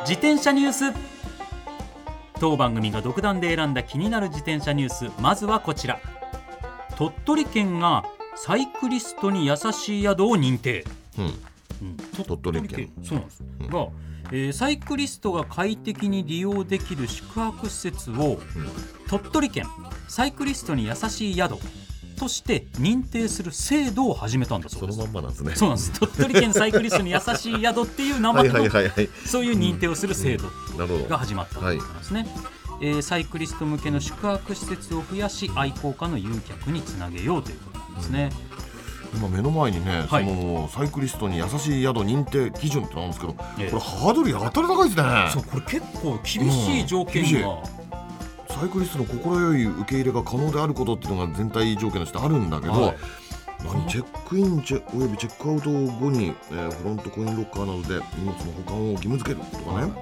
自転車ニュース。当番組が独断で選んだ気になる自転車ニュース。まずはこちら。鳥取県がサイクリストに優しい宿を認定、うん。うん、鳥取県。そうなんです、うん。が、えーサイクリストが快適に利用できる宿泊施設を鳥取県サイクリストに優しい宿として認定する制度を始めたんだそです。そうのまんまなんですね。そうなんです。鳥取県サイクリストに優しい宿っていう名はい前のはいはいはいそういう認定をする制度が始まったということなんですね、えーサイクリスト向けの宿泊施設を増やし愛好家の誘客につなげようということなんですね、今目の前にね、はい。そのサイクリストに優しい宿認定基準ってなんですけど、ええ。これハードルやたら高いですね。そうこれ結構厳しい条件うんサイクリストの心よい受け入れが可能であることっていうのが全体条件としてあるんだけど、はい。何チェックインチェおよびチェックアウト後に、えーフロントコインロッカーなどで荷物の保管を義務付けるとかね、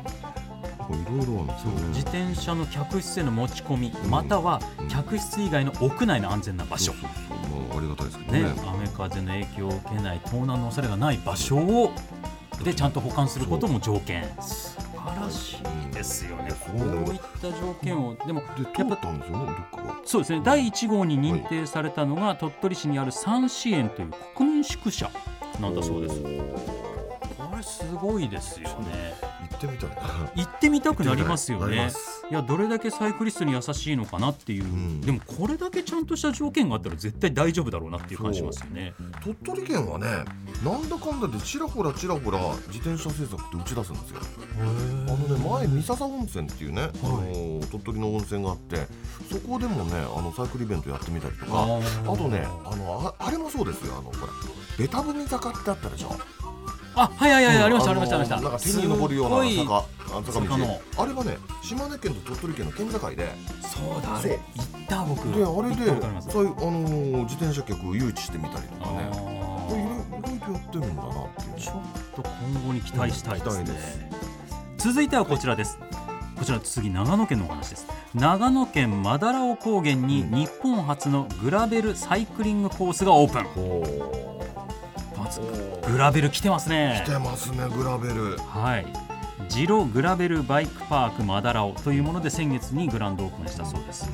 い。ろいろあるんですよね。自転車の客室への持ち込み、ん。またはうん。客室以外の屋内の安全な場所。そう、そう。まあありがたいですけどね。ね雨風の影響を受けない盗難の恐れがない場所をでちゃんと保管することも条件らしいですよね。すこういった条件を。でもで通ったんですよねそうですね。第1号に認定されたのが鳥取市にある三支園という国民宿舎なんだそうです。これすごいですよね。行ってみたいな。行ってみたくなりますよね。い。やどれだけサイクリストに優しいのかなっていう、ん。でもこれだけちゃんとした条件があったら絶対大丈夫だろうなっていう感じしますよね。鳥取県はねなんだかんだでちらほらちらほら自転車政策って打ち出すんですよ。あのね前三笹温泉っていうね、あの鳥取の温泉があってそこでもねあのサイクルイベントやってみたりとか。ああとねあのああれもそうですよ。あのほらベタ踏み坂ってあったでしょあはいはいはい、ありましたありのましたありました。なんか手に登るような坂あ坂道あれはね島根県と鳥取県の県境で。そうだあれ行った僕。であれでそういうあのー自転車客を誘致してみたりとかね。あこれいろーいろとやってるんだなっていうね。ちょっと今後に期待したいですね。続いてはこちらです。こちら次長野県のお話です。長野県マダラオ高原にうん。日本初のグラベルサイクリングコースがオープン。ほグラベル来てますね。来てますねグラベル。はい。ジログラベルバイクパークマダラオというもので先月にグランドオープンしたそうです、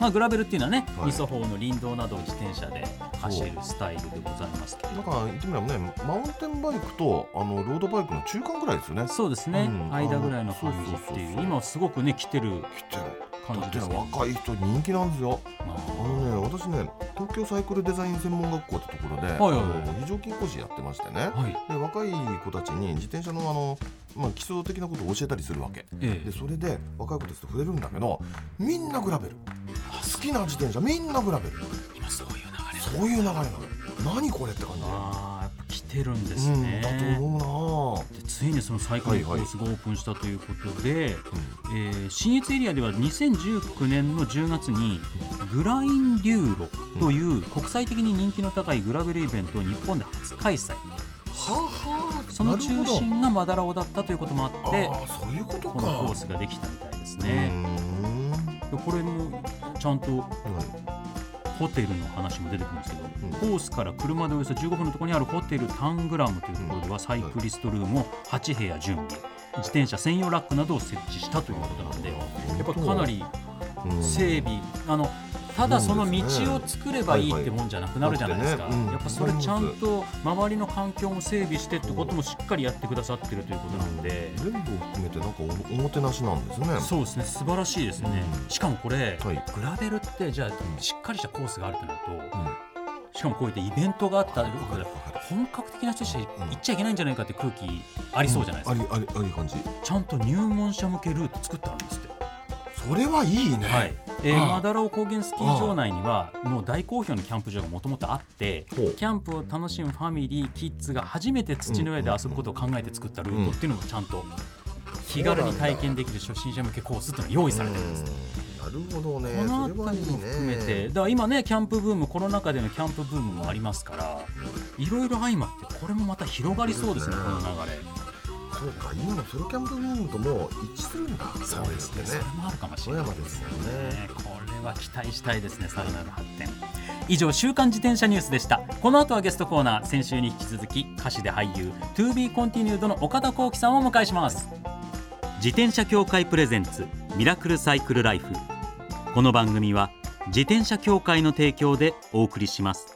まあ、グラベルっていうのはね、はい。二層法の林道などを自転車で走るスタイルでございますけれどなんか言ってみればねマウンテンバイクとあのロードバイクの中間ぐらいですよね。そうですね、うん。間ぐらいの感じっていう今すごくね来てる。来てる感じですね。若い人人気なんですよ。ああのね私ね東京サイクルデザイン専門学校ってところで、はいはい。非常勤講師やってましてね。ーはい。で若い子たちに自転車のあの、まあ、基礎的なことを教えたりするわけ。ええ。でそれで若い子たちと触れるんだけどみんなグラベル。好きな自転車みんなグラベル。今そういう流れそういう流れなの何これって感じ来てるんですうんね、だと思うな。でついにそのサイクリングコースがオープンしたということで、えー新越エリアでは2019年の10月にグラインデューロという国際的に人気の高いグラベルイベントを日本で初開催。はあ。はあその中心がマダラオだったということもあってそういうことか。このコースができたみたいですね。これもちゃんとうんホテルの話も出てくるんですけど、うん。コースから車でおよそ15分のところにあるホテルタングラムというところではサイクリストルームを8部屋準備。自転車専用ラックなどを設置したということなんでやっぱかなりうん整備あのただその道を作ればいいってもんじゃなくなるじゃないですか、やっぱそれちゃんと周りの環境も整備してってこともしっかりやってくださってるということなんで、全部含めてなんかおおもてなしなんですね。そうですね。素晴らしいですね、うん。しかもこれ、はい。グラベルってじゃあしっかりしたコースがあるとなると、うん。しかもこういったイベントがあったら本格的な人たち行っちゃいけないんじゃないかって空気ありそうじゃないですか、ありありあり感じ。ちゃんと入門者向けルート作ってあるんですって、それはいいね。はいえーマダラオ高原スキー場内にはもう大好評のキャンプ場がもともとあってキャンプを楽しむファミリーキッズが初めて土の上で遊ぶことを考えて作ったルートっていうのもちゃんと気軽に体験できる初心者向けコースっていうのが用意されてるんです。なるほどね。この辺りも含めて。ねだから今ねキャンプブームコロナ禍でのキャンプブームもありますからいろいろ相まってこれもまた広がりそうですねこの流れそうか今のソロキャンプブームとも一致するんだ。そうですね。それねもあるかもしれないですよね。ねこれは期待したいですねさらなる発展以上週刊自転車ニュースでした。この後はゲストコーナー先週に引き続き歌手で俳優 To be continued の岡田幸輝さんをお迎えします。自転車協会プレゼンツミラクルサイクルライフ。この番組は自転車協会の提供でお送りします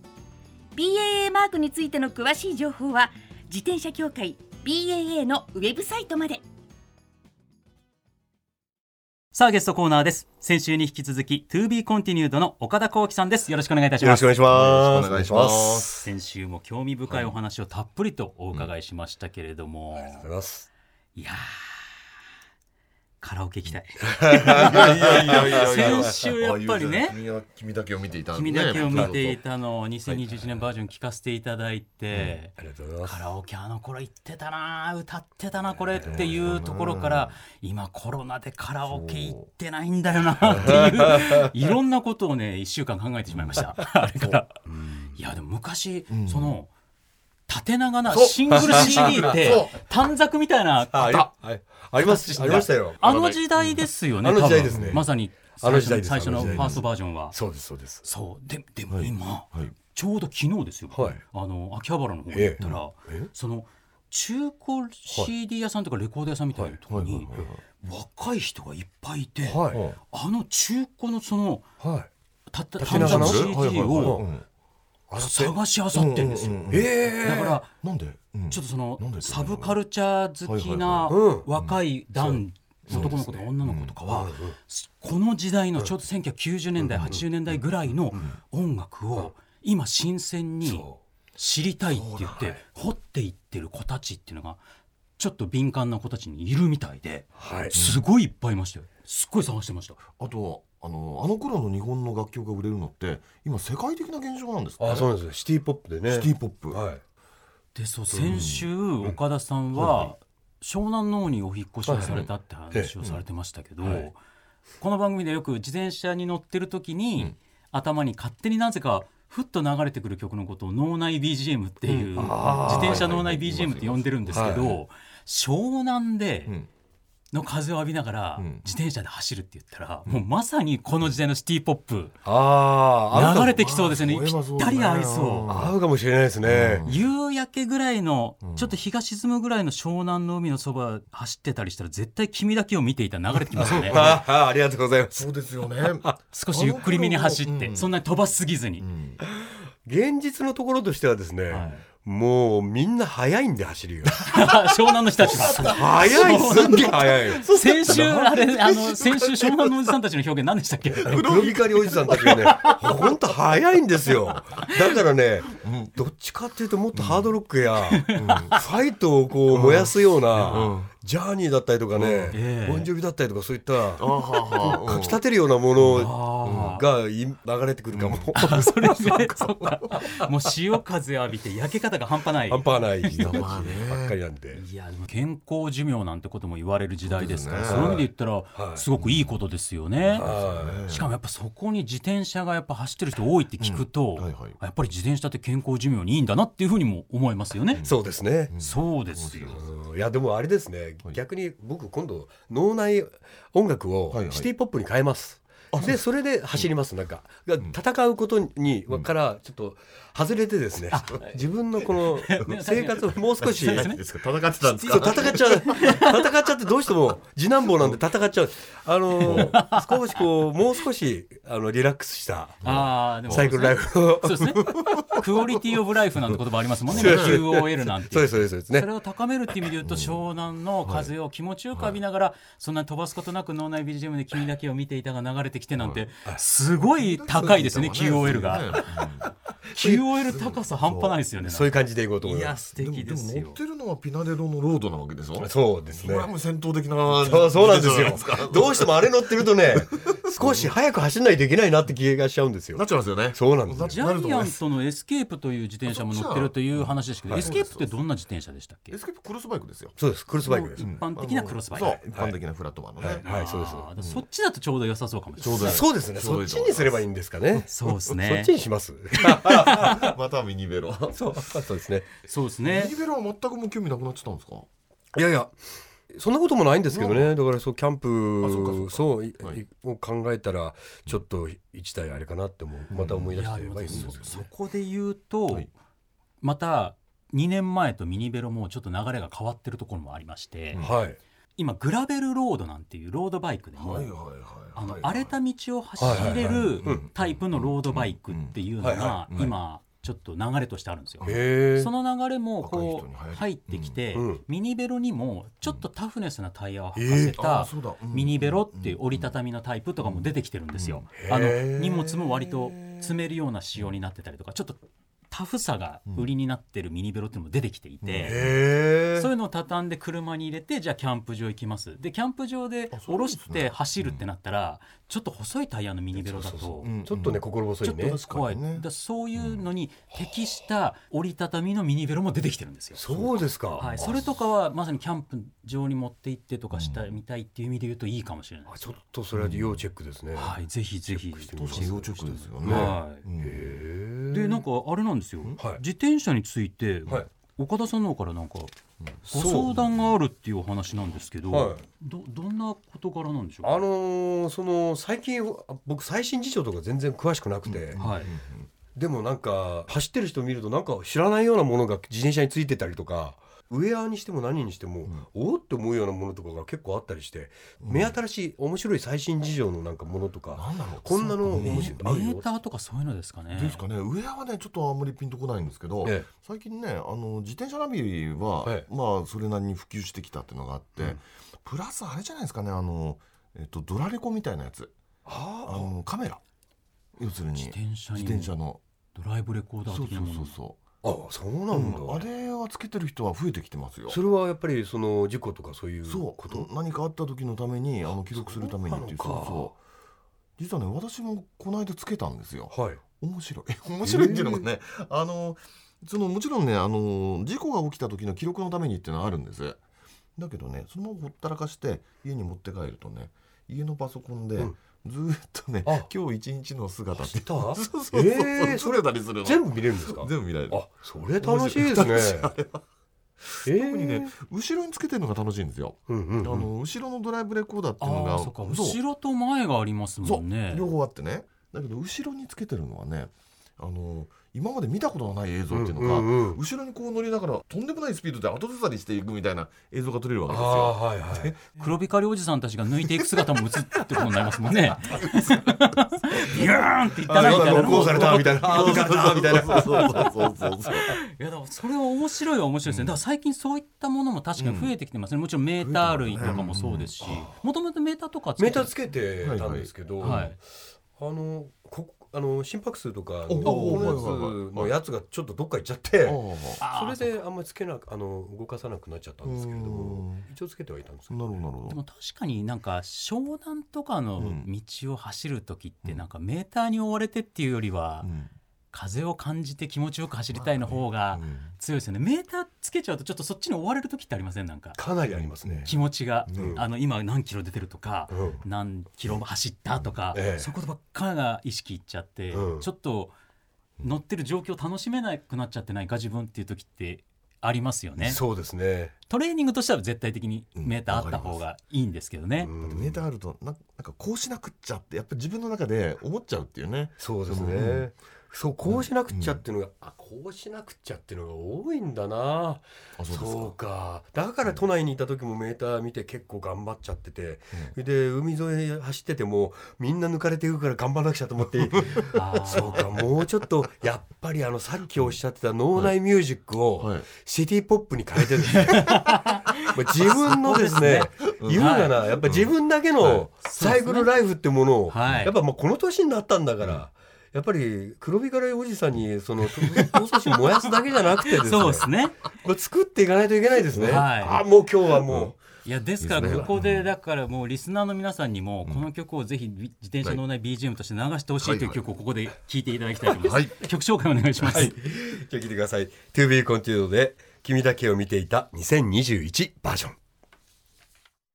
BAA マークについての詳しい情報は自転車協会 BAA のウェブサイトまで。さあゲストコーナーです。先週に引き続き To be continued の岡田幸輝さんです。よろしくお願いいたします。よろしくお願いします。先週も興味深いお話をたっぷりとお伺いしましたけれども、ありがとうございます。いやーカラオケ行きたい。先週やっぱりね君だけを見ていた君だけを見ていたのを2021年バージョン聞かせていただいて、カ。ラオケあの頃行ってたな歌ってたなこれっていうところから今コロナでカラオケ行ってないんだよなっていういろんなことをね1週間考えてしまいました。あれから。いやでも昔その縦長なシングル CD って短冊みたいなああります。ありましたよ。あの時代ですよねあの時代ですね。まさにあの時代です最初最初のファーストバージョンは。そうですそうです。そう。ででも今、はい。ちょうど昨日ですよ、はい。あの秋葉原の方に行ったら、ええ。その中古 CD 屋さんとかレコード屋さんみたいなところに若い人がいっぱいいて、はい。あの中古のそのはい。たった短冊 CD を探し漁ってんですよ。だからなんで？うん。ちょっとそのサブカルチャー好きな若い男男の子とか女の子とかはこの時代のちょうど1990年代80年代ぐらいの音楽を今新鮮にそ知りたいって言って掘っていってる子たちっていうのがちょっと敏感な子たちにいるみたいでうはい。すごいいっぱいいましたよ。すっごい探してました。あとあのあの頃の日本の楽曲が売れるのって今世界的な現象なんですかあそうなんです。シティポップでね。シティポップ。はい。でそう先週岡田さんは湘南の方にお引っ越しをされたって話をされてましたけど、はいこの番組でよく自転車に乗ってる時に、頭に勝手になぜかふっと流れてくる曲のことを脳内 BGM っていう、あー。自転車脳内 BGM って呼んでるんですけど、はい。湘南でうんの風を浴びながらうん。自転車で走るって言ったら、もうまさにこの時代のシティポップ。ああ流れてきそうですね。ぴったり合いそう。合うかもしれないですね。夕焼けぐらいの、うん。ちょっと日が沈むぐらいの湘南の海のそば走ってたりしたら絶対君だけを見ていたら流れてきますよね。ああありがとうございます。そうですよね。少しゆっくりめに走って、うん。そんなに飛ばしすぎずに、うん。現実のところとしてはですね、はいもうみんな早いんで走りが 湘南の人たちが早いすんげえ早い。よ先週あれあの先週湘南のおじさんたちの表現何でしたっけ？黒光りおじさんたちがね本当早いんですよ。だからね、どっちかっていうともっとハードロックや、ファイトをこう燃やすようなジャーニーだったりとかね、ええ。ボンジョビだったりとかそういったかき立てるようなものあがい流れてくるかも、あそれでそうか。もう潮風浴びて焼け方が半端ない。半端ないばっかりなんで。いやでも健康寿命なんてことも言われる時代ですからそですね。そうういう意味で言ったらはい。すごくいいことですよね。はしかもやっぱそこに自転車がやっぱ走ってる人多いって聞くと、やっぱり自転車って健康寿命にいいんだなっていうふうにも思いますよね。い、そうですね。そうですよ。うん。いやでもあれですね、逆に僕今度脳内音楽をシティポップに変えます。でそれで走りますなんか。が戦うことにからちょっと外れてですね、自分のこの生活をもう少し何ですか？戦ってたんですか？戦っちゃう。戦っちゃってどうしても次男坊なんで戦っちゃう。あの少しこうもう少しあのリラックスしたああでもサイクルライフを。そうですね。クオリティオブライフなんて言葉ありますもんね。QOL なんて。そうですそうですそうですね。それを高めるっていう意味で言うと、湘南の風を気持ちよく浴びながら、そんなに飛ばすことなく脳内 BGM で君だけを見ていたが流れてきてなんて、すごい高いですね、QOL が。QOL 高さ半端ないですよね。そういう感じでいこうと思います。素でも敵ですよ。でも乗っ。てるのはピナデロのロードなわけでしょ？そうですね。これはもう戦闘的なそうそうなんですよ。どうしてもあれ乗ってるとね 少し早く走らないといけないなって気がしちゃうんですよ。なっちゃいますよね。そうなんですよ。ジャイアントのエスケープという自転車も乗ってるという話ですけど、エスケープってどんな自転車でしたっけ？エスケープクロスバイクですよ。そうですクロスバイクです。一般的なクロスバイク。一般的なフラットバーのね。はい。そうです。そっちだとちょうど良さそうかもしれない。そうですね。そっちにすればいいんですかね。そうですね。そっちにします？またはミニベロ。そうそうですね。そうですね。ミニベロは全くもう興味なくなっちゃったんですか？いやいやそんなこともないんですけどね。だからそうキャンプあそうを考えたらちょっと一台あれかなってもまた思い出してそこで言うと、はい。また2年前とミニベロもちょっと流れが変わってるところもありまして、はい今グラベルロードなんていうロードバイクでも、はいはいはいあのはい。荒れた道を走れはいるうん。タイプのロードバイクっていうのが今ちょっと流れとしてあるん。ですよ。その流れもこう入ってきて、ミニベロにもちょっとタフネスなタイヤを履かせえーたミニベロっていう折りたたみのタイプとかも出てきてるん。ですよ。あの荷物も割と積めるような仕様になってたりとかちょっとタフさが売りになってるミニベロっていうのも出てきていて。へえそういうのを畳んで車に入れてじゃあキャンプ場行きます。でキャンプ場で下ろして走るってなったらちょっと細いタイヤのミニベロだとうん。ちょっとね心細いね。ちょっと怖い、ね。だそういうのに適した折りたたみのミニベロも出てきてるんですよ。そうですか。はい、それとかはまさにキャンプ場に持って行ってとかしたみたいっていう意味で言うといいかもしれないです。あちょっとそれは要チェックですね。はい、ぜひぜひ。要チェックですよね。はい。うんへえでなんかあれなんですよ、はい。自転車について、はい。岡田さんの方からなんかご相談があるっていうお話なんですけど、はい。どどんな事柄なんでしょうあのーその最近あ僕最新事情とか全然詳しくなくて、はい、でもなんか走ってる人見るとなんか知らないようなものが自転車についてたりとかウェアにしても何にしても、おおって思うようなものとかが結構あったりして、目新しい面白い最新事情のなんかものとかこんなの面白いメーターとかそういうのですかね。ですかね。ウェアはねちょっとあんまりピンとこないんですけど、ええ。最近ねあの自転車ナビは、はいまあそれなりに普及してきたっていうのがあって、プラスあれじゃないですかねあの、えっと、ドラレコみたいなやつ。あ。あのカメラ。要するに。自転車の。ドライブレコーダーそうそうそうそあそうう、なんだ、うんあれはつけてる人は増えてきてますよ。それはやっぱりその事故とかそういうこと？何かあった時のためにあの記録するためにっていうそうそう実はね私もこの間つけたんですよ。はい。面白い。面白いっていうのもね、あのそのもちろんねあの事故が起きた時の記録のためにっていうのはあるんです。だけどねそのままほったらかして家に持って帰るとね家のパソコンでうんずーっとね、あ。今日一日の姿って。そうそうそう、えー。それたりするの。全部見れるんですか？全部見られる。あそれ楽しいですね。え特にね後ろにつけてるのが楽しいんですよ、うんうんうん。あの後ろのドライブレコーダーっていうのが後ろと前がありますもんね。両方あってね。だけど後ろにつけてるのはねあの今まで見たことがない映像っていうのが、うんうんうん。後ろにこう乗りながらとんでもないスピードで後ずさりしていくみたいな映像が撮れるわけですあよ。あはいはい。黒光りおじさんたちが抜いていく姿も映ってことになりますもんね。ビューンっていったなみたいな。のも。録音されたみたいなたみたいなそうそうそうそうそう。いやそれは面白いは面白いですね、だから最近そういったものも確かに増えてきてますね、もちろんメーター類とかもそうですし。もともとメーターとかつけてメーターつけてたんですけど、はい。あのこあの心拍数とかのおこのやつやつがちょっとどっか行っちゃってそれであんまりつけなあの動かさなくなっちゃったんですけれども一応つけてはいたんですけどなるほどどでも確かになんか湘南とかの道を走る時ってなんかメーターに追われてっていうよりはうん風を感じて気持ちよく走りたいの方がうん。強いですよね。メーターつけちゃうとちょっとそっちに追われる時ってありません？なんかかなりありますね。気持ちが、うん。あの今何キロ出てるとか、うん。何キロ走ったとか、ええ。そういうことばっかが意識いっちゃって、うん。ちょっと乗ってる状況を楽しめなくなっちゃってないか自分っていう時ってありますよね。そうですね。トレーニングとしては絶対的にメーターあった方がいいんですけどね、うん。メーターあるとななんかこうしなくっちゃってやっぱ自分の中で思っちゃうっていうね。そうですね。うんそうこうしなくっちゃっていうのが、あこうしなくっちゃっていうのが多いんだな。あそうか。だから都内にいた時もメーター見て結構頑張っちゃってて、で海沿い走っててもみんな抜かれていくから頑張らなくちゃと思って。そうかもうちょっとやっぱりあのさっきおっしゃってた脳内ミュージックをはい。シティポップに変えてる。んで自分のですね言うならやっぱ自分だけのサイクルライフってものを、はい。やっぱもうこの年になったんだから。やっぱり黒光りおじさんにその闘争心燃やすだけじゃなくてですね。そうですね。これ作っていかないといけないですね。はい。あもう今日はもいやですからここでだからもうリスナーの皆さんにもこの曲をぜひ自転車のない。BGM として流してほしいという曲をここで聴いていただきたいと思います、はい。曲紹介お願いします、う。はい。じゃあ聞いてください。To be continued で君だけを見ていた2021バージョン。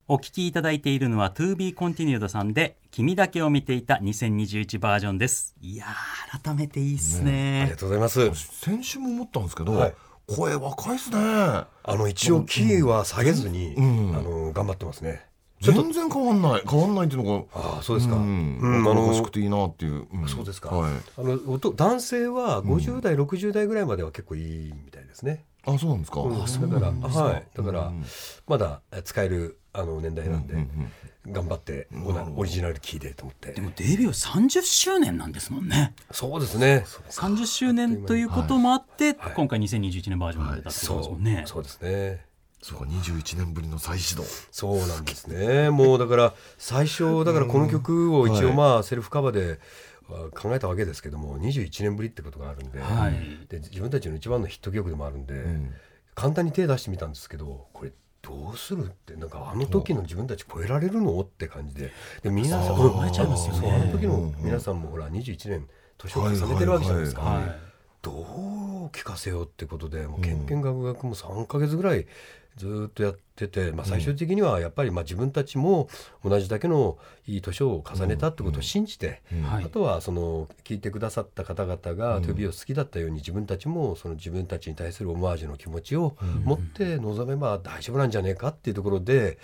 お聞きいただいているのは To be continued さんで君だけを見ていた2021バージョンです。いやー改めていいっすあねりがとうございます。先週も思ったんですけど、はい。声若いっすね。あの一応キーは下げずに、うん。あの頑張ってますね。全然変わんない。変わんないっていうのがああそうですか。ううん。ん、あの欲しくていいなっていう、ん。そうですか。はい、あの音男性は50代、60代ぐらいまでは結構いいみたいですね。あそうなんですか、うん。あそうだからなんですか。はい。だからうん。まだ使えるあの年代なんで、うんうん頑張ってオナオリジナルキーでと思って。で。もデビュー30周年なんですもんね。そうですね。30周年ということもあって、はい。今回2021年バージョンが出たってことですもんね、そうですね。そうか21年ぶりの再始動。そうなんですね。もうだから最初だからこの曲を一応はいまあセルフカバーであ考えたわけですけども21年ぶりってことがあるんで,、はい。で自分たちの一番のヒット曲でもあるんで、ん。簡単に手出してみたんですけどこれどうするってなんかあの時の自分たち超えられるの？って感じで。で皆さん超えちゃいますよね。そうあの時の皆さんもほら21年年を重ねてるわけじゃないですか。どう聞かせようってことでもうけんけんがくがくも3か月ぐらいずっとやってて、まあ、最終的にはやっぱりまあ自分たちも同じだけのいい年を重ねたってことを信じて、はい。あとはその聞いてくださった方々が 2B を好きだったように自分たちもその自分たちに対するオマージュの気持ちを持って臨めば大丈夫なんじゃねえかっていうところで、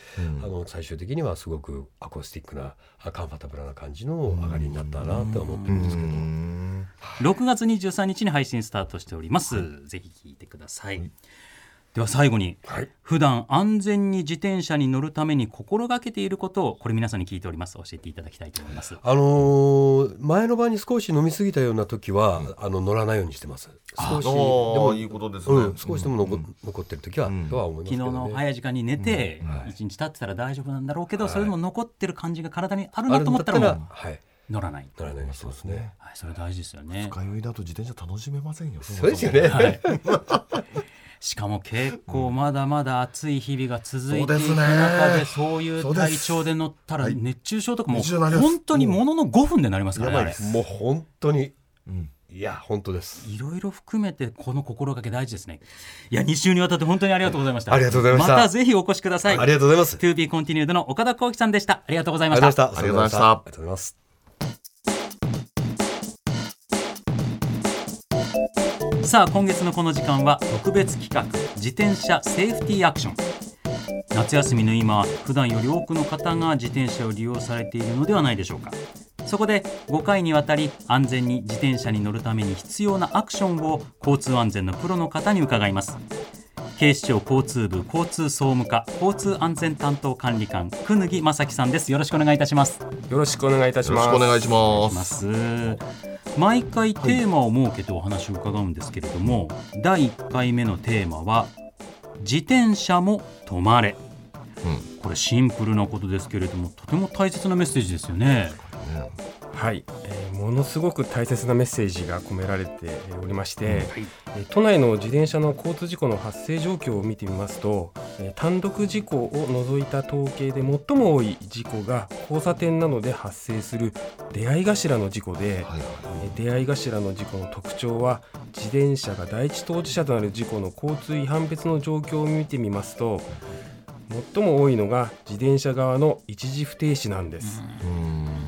あの最終的にはすごくアコースティックなあカンファタブルな感じの上がりになったなって思ってるんですけど。6月23日に配信スタートしております、ぜひ聞いてください、では最後に、はい。普段安全に自転車に乗るために心がけていることをこれ皆さんに聞いております。教えていただきたいと思います。あのー前の晩に少し飲み過ぎたような時は、あの乗らないようにしてます。少しであもーいいことですね、うん、少しでも残,、残ってる時は、とは思います昨日けどね。の早い時間に寝てはい。一日経ってたら大丈夫なんだろうけど、はい。それでも残ってる感じが体にあるなと思ったらはい、乗らない、乗らないようにしてますね。はい、それ大事ですよね。深酔いだと自転車楽しめませんよそうですよね。はい しかも結構まだまだ暑い日々が続いていく中でそういう体調で乗ったらはい。熱中症とかも本当にものの5分でなりますからね、もう本当に、ん。いや本当です。いろいろ含めてこの心がけ大事ですね。いや2週にわたって本当にありがとうございました。ありがとうございました。またぜひお越しください。ありがとうございます。To be continued の岡田幸喜さんでした。ありがとうございあました。りがとうございました。ありがとうございましたさあ今月のこの時間は特別企画自転車セーフティーアクション。夏休みの今普段より多くの方が自転車を利用されているのではないでしょうか。そこで5回にわたり安全に自転車に乗るために必要なアクションを交通安全のプロの方に伺います。警視庁交通部交通総務課交通安全担当管理官久貫正樹さんです。よろしくお願いいたします。よろしくお願いいたしよろします。くお願いします。ます毎回テーマを設けてお話を伺うんですけれども、第1回目のテーマは自転車も止まれ、これシンプルなことですけれどもとても大切なメッセージですよねはい、えーものすごく大切なメッセージが込められておりまして、えー都内の自転車の交通事故の発生状況を見てみますと、えー単独事故を除いた統計で最も多い事故が交差点などで発生する出会い頭の事故で、はいはいえー出会い頭の事故の特徴は自転車が第一当事者となる事故の交通違反別の状況を見てみますと最も多いのが自転車側の一時不停止なんです。えー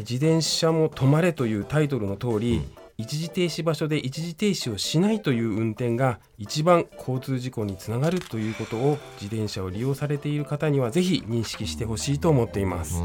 自転車も止まれというタイトルの通り、一時停止場所で一時停止をしないという運転が一番交通事故につながるということを自転車を利用されている方にはぜひ認識してほしいと思っています。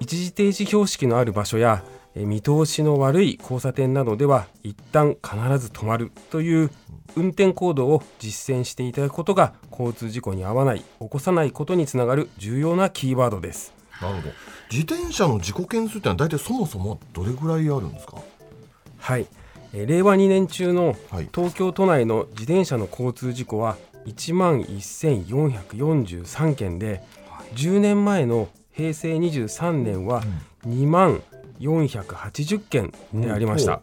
一時停止標識のある場所やえー見通しの悪い交差点などでは一旦必ず止まるという運転行動を実践していただくことが交通事故に遭わない起こさないことにつながる重要なキーワードです。なるほど。自転車の事故件数ってのは大体そもそもどれぐらいあるんですか？はい、えー令和2年中のはい。東京都内の自転車の交通事故は1万1443件で、10年前の平成23年は2万480件でありました、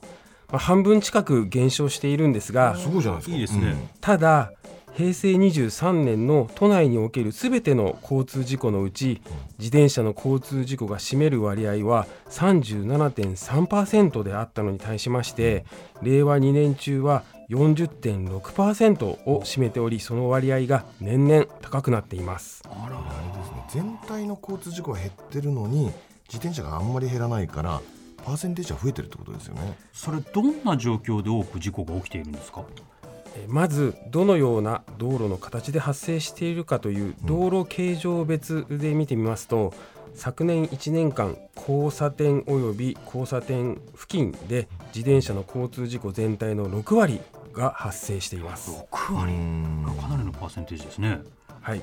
まあ、半分近く減少しているんですがすごいじゃないですか。いいですね。ただ平成23年の都内におけるすべての交通事故のうち自転車の交通事故が占める割合は37.3%であったのに対しまして令和2年中は40.6%を占めておりその割合が年々高くなっています。あれですね。全体の交通事故が減ってるのに自転車があんまり減らないからパーセンテージは増えてるってことですよね。それどんな状況で多く事故が起きているんですか？えーまずどのような道路の形で発生しているかという道路形状別で見てみますと、昨年1年間交差点および交差点付近で自転車の交通事故全体の6割が発生しています。6割。かなりのパーセンテージですね。はい。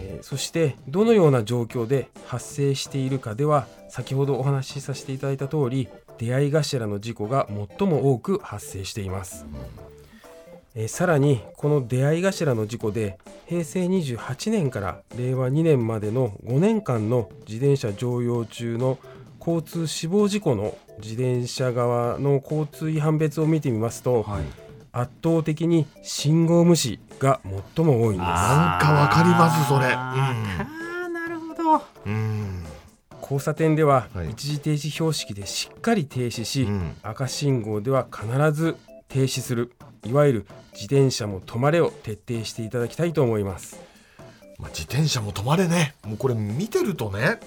えーそしてどのような状況で発生しているかでは先ほどお話しさせていただいた通り出会い頭の事故が最も多く発生しています、えーさらにこの出会い頭の事故で平成28年から令和2年までの5年間の自転車乗用中の交通死亡事故の自転車側の交通違反別を見てみますと、はい。圧倒的に信号無視が最も多いんです。なんかわかりますそれ。あーなるほど。うんうん。交差点でははい。一時停止標識でしっかり停止し、うん。赤信号では必ず停止するいわゆる自転車も止まれを徹底していただきたいと思います。まあ、自転車も止まれね。もうこれ見てるとね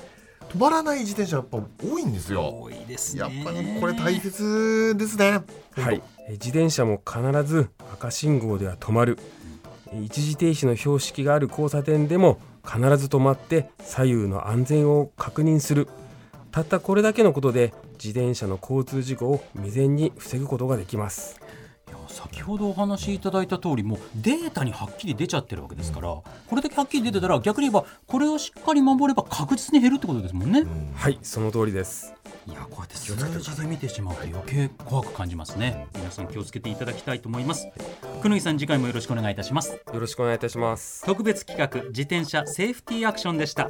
止まらない自転車やっぱ多いんですよ。多いですね。やっぱりこれ大切ですね。はい。え自転車も必ず赤信号では止まる。え一時停止の標識がある交差点でも必ず止まって左右の安全を確認する。たったこれだけのことで自転車の交通事故を未然に防ぐことができます先ほどお話しいただいた通りもうデータにはっきり出ちゃってるわけですから、これだけはっきり出てたら逆に言えばこれをしっかり守れば確実に減るってことですもんね、はいその通りです。いやこうやって数字で見てしまうと余計怖く感じますね。皆さん気をつけていただきたいと思います。久野井さん次回もよろしくお願いいたします。よろしくお願いいたします。特別企画自転車セーフティーアクションでした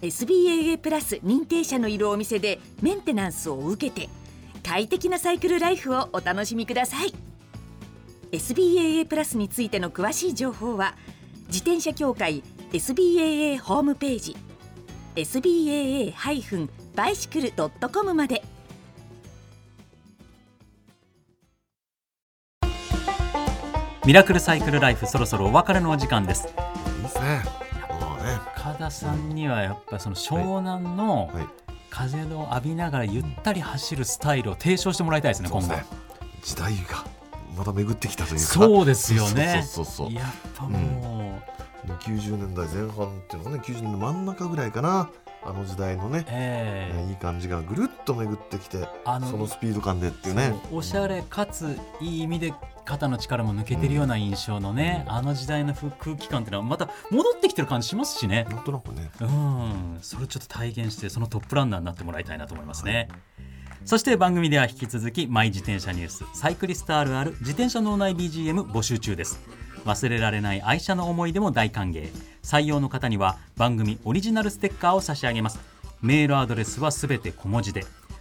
SBAA プラス認定者のいるお店でメンテナンスを受けて快適なサイクルライフをお楽しみください。SBAA プラスについての詳しい情報は自転車協会 SBAA ホームページ sbaa-bicycle.com まで。ミラクルサイクルライフそろそろお別れのお時間です。田さんにはやっぱその湘南のはい。風を浴びながらゆったり走るスタイルを提唱してもらいたいですね今後ね。時代がまた巡ってきたというか。そうですよね。そうそうそうそう。やっぱもう、90年代前半っていうのがね90年代真ん中ぐらいかな。あの時代のね、ええ。いい感じがぐるっと巡ってきてあのそのスピード感でっていうね。おしゃれかついい意味で肩の力も抜けてるような印象のね、あの時代の空気感っていうのはまた戻ってきてる感じしますしね。なんとなくね。うん。それをちょっと体現してそのトップランナーになってもらいたいなと思いますね、そして番組では引き続きマイ自転車ニュースサイクリストあるある自転車脳内 BGM 募集中です。忘れられない愛車の思い出も大歓迎。採用の方には番組オリジナルステッカーを差し上げます。メールアドレスはすべて小文字で